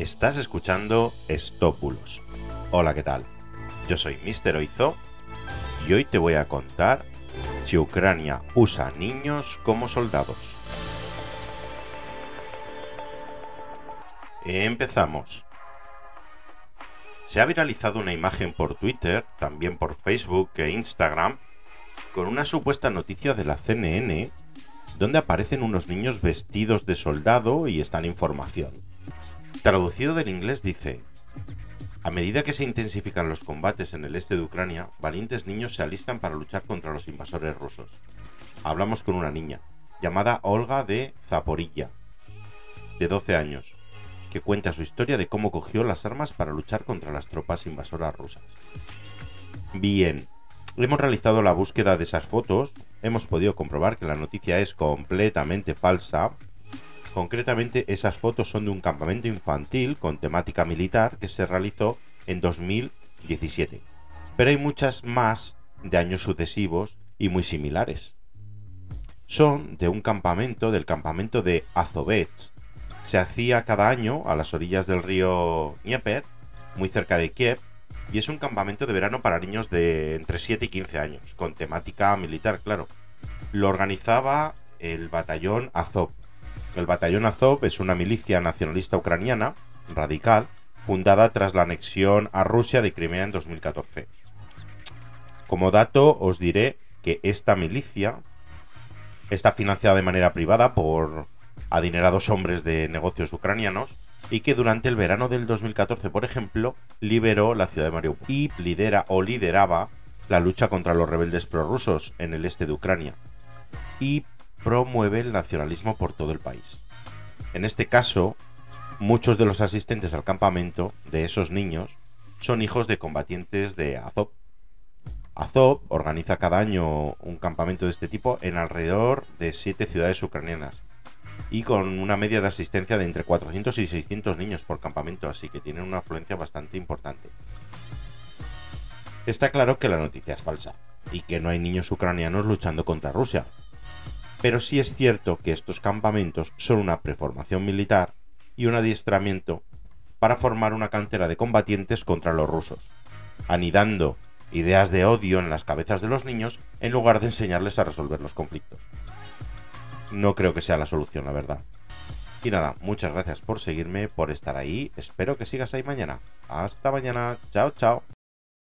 Estás escuchando Estópulos. Hola, ¿qué tal? Yo soy Mr. Oizo y hoy te voy a contar si Ucrania usa niños como soldados. Empezamos. Se ha viralizado una imagen por Twitter, también por Facebook e Instagram, con una supuesta noticia de la CNN donde aparecen unos niños vestidos de soldado y están información. Traducido del inglés dice, a medida que se intensifican los combates en el este de Ucrania, valientes niños se alistan para luchar contra los invasores rusos. Hablamos con una niña, llamada Olga de Zaporilla, de 12 años, que cuenta su historia de cómo cogió las armas para luchar contra las tropas invasoras rusas. Bien, hemos realizado la búsqueda de esas fotos, hemos podido comprobar que la noticia es completamente falsa. Concretamente, esas fotos son de un campamento infantil con temática militar que se realizó en 2017. Pero hay muchas más de años sucesivos y muy similares. Son de un campamento, del campamento de Azovets. Se hacía cada año a las orillas del río Dnieper, muy cerca de Kiev, y es un campamento de verano para niños de entre 7 y 15 años, con temática militar, claro. Lo organizaba el batallón Azov. El batallón Azov es una milicia nacionalista ucraniana, radical, fundada tras la anexión a Rusia de Crimea en 2014. Como dato os diré que esta milicia está financiada de manera privada por adinerados hombres de negocios ucranianos y que durante el verano del 2014, por ejemplo, liberó la ciudad de Mariupol y lidera o lideraba la lucha contra los rebeldes prorrusos en el este de Ucrania promueve el nacionalismo por todo el país. En este caso, muchos de los asistentes al campamento de esos niños son hijos de combatientes de Azov. Azov organiza cada año un campamento de este tipo en alrededor de siete ciudades ucranianas y con una media de asistencia de entre 400 y 600 niños por campamento, así que tienen una afluencia bastante importante. Está claro que la noticia es falsa y que no hay niños ucranianos luchando contra Rusia. Pero sí es cierto que estos campamentos son una preformación militar y un adiestramiento para formar una cantera de combatientes contra los rusos, anidando ideas de odio en las cabezas de los niños en lugar de enseñarles a resolver los conflictos no creo que sea la solución, la verdad. Y nada, muchas gracias por seguirme, por estar ahí. Espero que sigas ahí mañana. Hasta mañana. Chao, chao.